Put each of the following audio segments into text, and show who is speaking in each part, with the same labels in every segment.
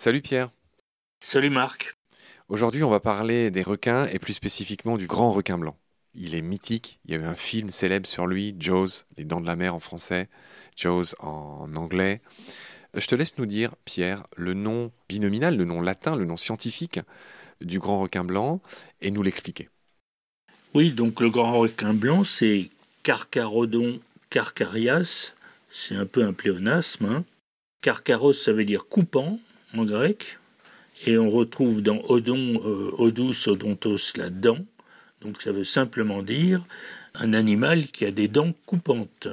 Speaker 1: Salut Pierre.
Speaker 2: Salut Marc.
Speaker 1: Aujourd'hui, on va parler des requins et plus spécifiquement du grand requin blanc. Il est mythique, il y a eu un film célèbre sur lui, Jaws, Les Dents de la Mer en français, Jaws en anglais. Je te laisse nous dire, Pierre, le nom binominal, le nom latin, le nom scientifique du grand requin blanc et nous l'expliquer.
Speaker 2: Oui, donc le grand requin blanc, c'est Carcharodon carcarias, c'est un peu un pléonasme. Hein. Carcaros, ça veut dire coupant en grec, et on retrouve dans odon, euh, odus, odontos, la dent, donc ça veut simplement dire un animal qui a des dents coupantes.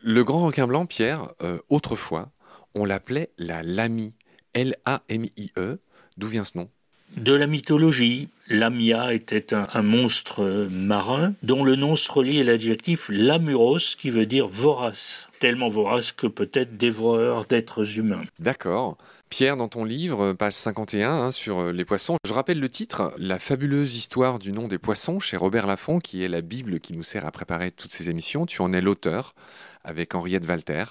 Speaker 1: Le grand requin blanc, Pierre, euh, autrefois, on l'appelait la lamie, L-A-M-I-E. D'où vient ce nom?
Speaker 2: De la mythologie, Lamia était un, monstre marin dont le nom se relie à l'adjectif lamuros qui veut dire vorace, tellement vorace que peut-être dévoreur d'êtres humains.
Speaker 1: D'accord. Pierre, dans ton livre, page 51, hein, sur les poissons, je rappelle le titre, La fabuleuse histoire du nom des poissons, chez Robert Laffont, qui est la Bible qui nous sert à préparer toutes ces émissions. Tu en es l'auteur, avec Henriette Walter,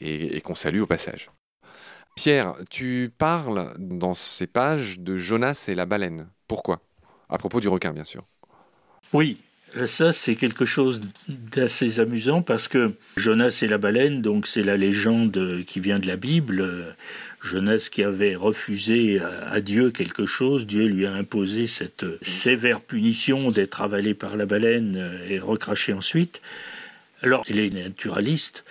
Speaker 1: et qu'on salue au passage. Pierre, tu parles dans ces pages de Jonas et la baleine. Pourquoi? À propos du requin, bien sûr.
Speaker 2: Oui, ça c'est quelque chose d'assez amusant parce que Jonas et la baleine, donc c'est la légende qui vient de la Bible. Jonas qui avait refusé à Dieu quelque chose, Dieu lui a imposé cette sévère punition d'être avalé par la baleine et recraché ensuite. Alors les naturalistes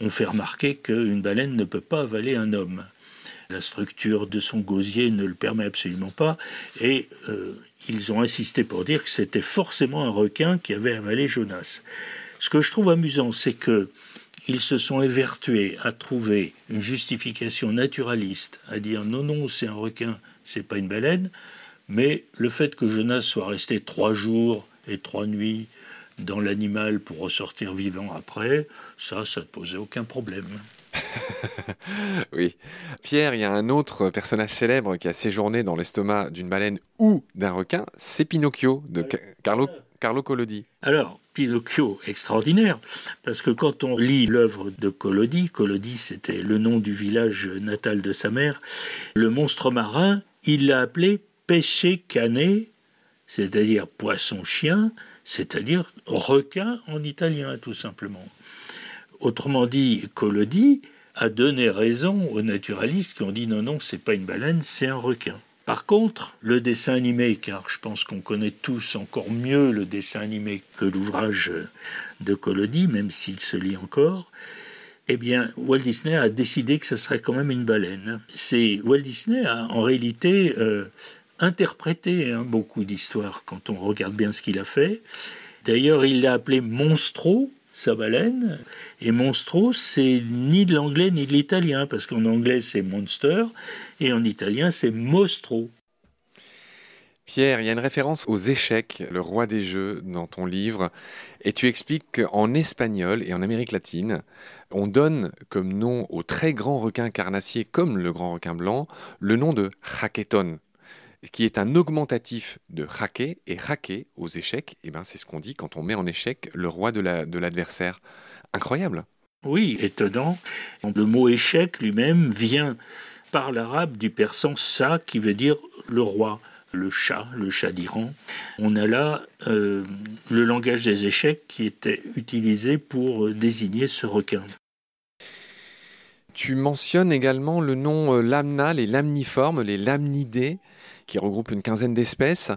Speaker 2: ont fait remarquer qu'une baleine ne peut pas avaler un homme. La structure de son gosier ne le permet absolument pas. Et euh, ils ont insisté pour dire que c'était forcément un requin qui avait avalé Jonas. Ce que je trouve amusant, c'est que ils se sont évertués à trouver une justification naturaliste, à dire non, non, c'est un requin, c'est pas une baleine, mais le fait que Jonas soit resté trois jours et trois nuits dans l'animal pour ressortir vivant après, ça, ça ne posait aucun problème.
Speaker 1: oui. Pierre, il y a un autre personnage célèbre qui a séjourné dans l'estomac d'une baleine ou d'un requin, c'est Pinocchio de Carlo, Carlo Collodi.
Speaker 2: Alors, Pinocchio, extraordinaire, parce que quand on lit l'œuvre de Collodi, Collodi c'était le nom du village natal de sa mère, le monstre marin, il l'a appelé péché cané, c'est-à-dire poisson-chien, c'est-à-dire requin en italien tout simplement. Autrement dit, Collodi a donné raison aux naturalistes qui ont dit non, non, c'est pas une baleine, c'est un requin. Par contre, le dessin animé, car je pense qu'on connaît tous encore mieux le dessin animé que l'ouvrage de Collodi, même s'il se lit encore, eh bien, Walt Disney a décidé que ce serait quand même une baleine. C'est Walt Disney a en réalité euh, interprété hein, beaucoup d'histoires quand on regarde bien ce qu'il a fait. D'ailleurs, il l'a appelé Monstro, sa baleine. Et monstro, c'est ni de l'anglais ni de l'italien, parce qu'en anglais c'est monster, et en italien c'est mostro.
Speaker 1: Pierre, il y a une référence aux échecs, le roi des jeux, dans ton livre, et tu expliques qu'en espagnol et en Amérique latine, on donne comme nom aux très grands requins carnassiers, comme le grand requin blanc, le nom de jaqueton qui est un augmentatif de raquet, et raquet aux échecs, et eh ben c'est ce qu'on dit quand on met en échec le roi de l'adversaire. Incroyable.
Speaker 2: Oui, étonnant. Le mot échec lui-même vient par l'arabe du persan sa, qui veut dire le roi, le chat, le chat d'Iran. On a là euh, le langage des échecs qui était utilisé pour désigner ce requin.
Speaker 1: Tu mentionnes également le nom euh, lamna, les lamniformes, les lamnidés qui regroupe une quinzaine d'espèces.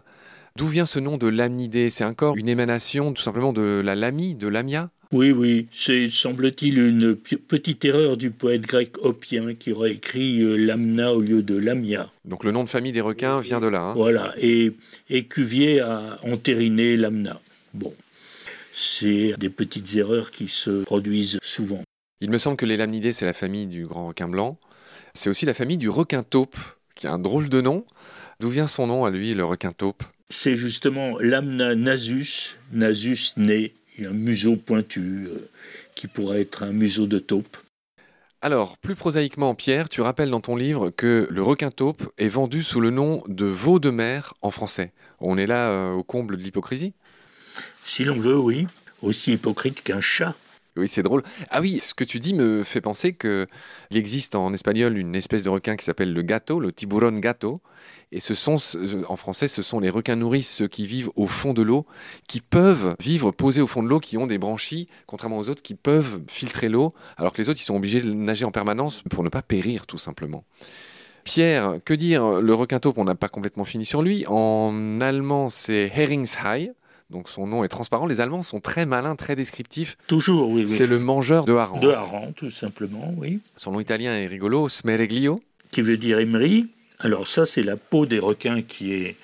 Speaker 1: D'où vient ce nom de lamnidé C'est encore une émanation tout simplement de la lamie, de lamia?
Speaker 2: Oui, oui, c'est semble-t-il une petite erreur du poète grec Oppien qui aurait écrit euh, lamna au lieu de lamia.
Speaker 1: Donc le nom de famille des requins vient de là. Hein
Speaker 2: voilà, et, et Cuvier a entériné lamna. Bon, c'est des petites erreurs qui se produisent souvent.
Speaker 1: Il me semble que les lamnidés, c'est la famille du grand requin blanc. C'est aussi la famille du requin taupe, qui a un drôle de nom. D'où vient son nom à lui, le requin taupe?
Speaker 2: C'est justement l'amna nasus, nasus né, un museau pointu euh, qui pourrait être un museau de taupe.
Speaker 1: Alors, plus prosaïquement, Pierre, tu rappelles dans ton livre que le requin taupe est vendu sous le nom de veau de mer en français. On est là euh, au comble de l'hypocrisie?
Speaker 2: Si l'on veut, oui. Aussi hypocrite qu'un chat.
Speaker 1: Oui, c'est drôle. Ah oui, ce que tu dis me fait penser qu'il existe en espagnol une espèce de requin qui s'appelle le gato, le tiburon gato. Et ce sont, en français, ce sont les requins nourrices, ceux qui vivent au fond de l'eau, qui peuvent vivre posés au fond de l'eau, qui ont des branchies, contrairement aux autres, qui peuvent filtrer l'eau, alors que les autres, ils sont obligés de nager en permanence pour ne pas périr, tout simplement. Pierre, que dire Le requin taupe, on n'a pas complètement fini sur lui. En allemand, c'est Heringshai. Donc son nom est transparent. Les Allemands sont très malins, très descriptifs.
Speaker 2: Toujours, oui.
Speaker 1: C'est le mangeur de harengs.
Speaker 2: De harengs, tout simplement, oui.
Speaker 1: Son nom italien est rigolo, Smereglio.
Speaker 2: Qui veut dire émery. Alors ça, c'est la peau des requins qui est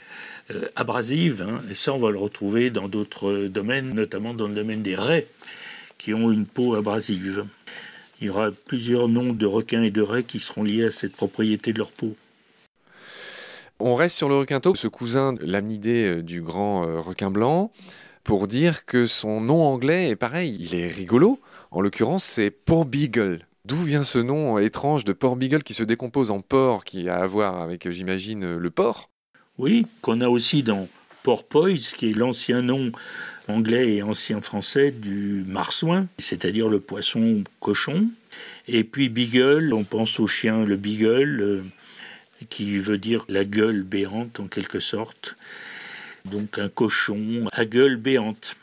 Speaker 2: euh, abrasive. Hein. et ça, on va le retrouver dans d'autres domaines, notamment dans le domaine des raies, qui ont une peau abrasive. Il y aura plusieurs noms de requins et de raies qui seront liés à cette propriété de leur peau.
Speaker 1: On reste sur le requin taupe, ce cousin lamnidé euh, du grand euh, requin blanc, pour dire que son nom anglais est pareil, il est rigolo. En l'occurrence, c'est Port Beagle. D'où vient ce nom étrange de Port Beagle qui se décompose en porc, qui a à voir avec, j'imagine, le porc?
Speaker 2: Oui, qu'on a aussi dans Porpoise, qui est l'ancien nom anglais et ancien français du marsouin, c'est-à-dire le poisson cochon. Et puis Beagle, on pense au chien, le Beagle, euh, qui veut dire la gueule béante en quelque sorte. Donc un cochon à gueule béante.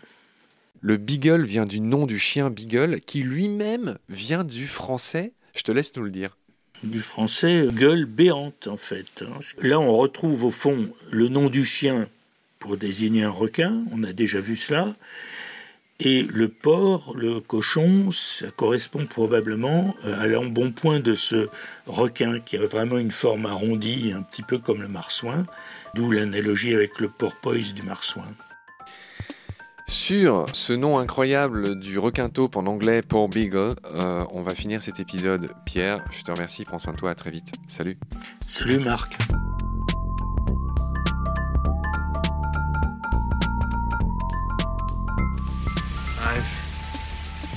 Speaker 1: Le beagle vient du nom du chien beagle qui lui-même vient du français. Je te laisse nous le dire.
Speaker 2: Du français gueule béante en fait. Là on retrouve au fond le nom du chien pour désigner un requin, on a déjà vu cela. Et le porc, le cochon, ça correspond probablement euh, à l'embonpoint de ce requin qui a vraiment une forme arrondie, un petit peu comme le marsouin, d'où l'analogie avec le porpoise du marsouin.
Speaker 1: Sur ce nom incroyable du requin taupe en anglais, Port Beagle, euh, on va finir cet épisode. Pierre, je te remercie, prends soin de toi, à très vite. Salut.
Speaker 2: Salut Marc.